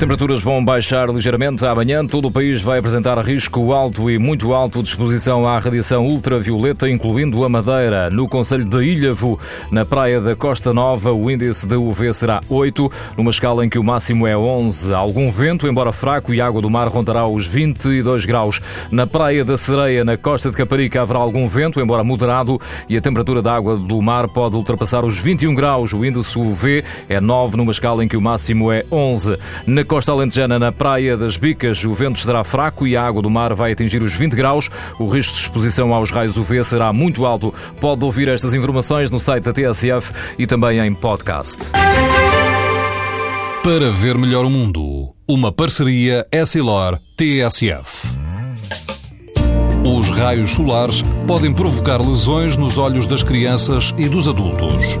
Temperaturas vão baixar ligeiramente. Amanhã todo o país vai apresentar risco alto e muito alto de exposição à radiação ultravioleta, incluindo a Madeira. No Conselho de Ilhavo, na praia da Costa Nova, o índice de UV será 8, numa escala em que o máximo é 11. Algum vento, embora fraco, e a água do mar rondará os 22 graus. Na praia da Sereia, na costa de Caparica, haverá algum vento, embora moderado, e a temperatura da água do mar pode ultrapassar os 21 graus. O índice UV é 9, numa escala em que o máximo é 11. Na costa alentejana, na Praia das Bicas, o vento estará fraco e a água do mar vai atingir os 20 graus. O risco de exposição aos raios UV será muito alto. Pode ouvir estas informações no site da TSF e também em podcast. Para ver melhor o mundo, uma parceria Essilor-TSF. Os raios solares podem provocar lesões nos olhos das crianças e dos adultos.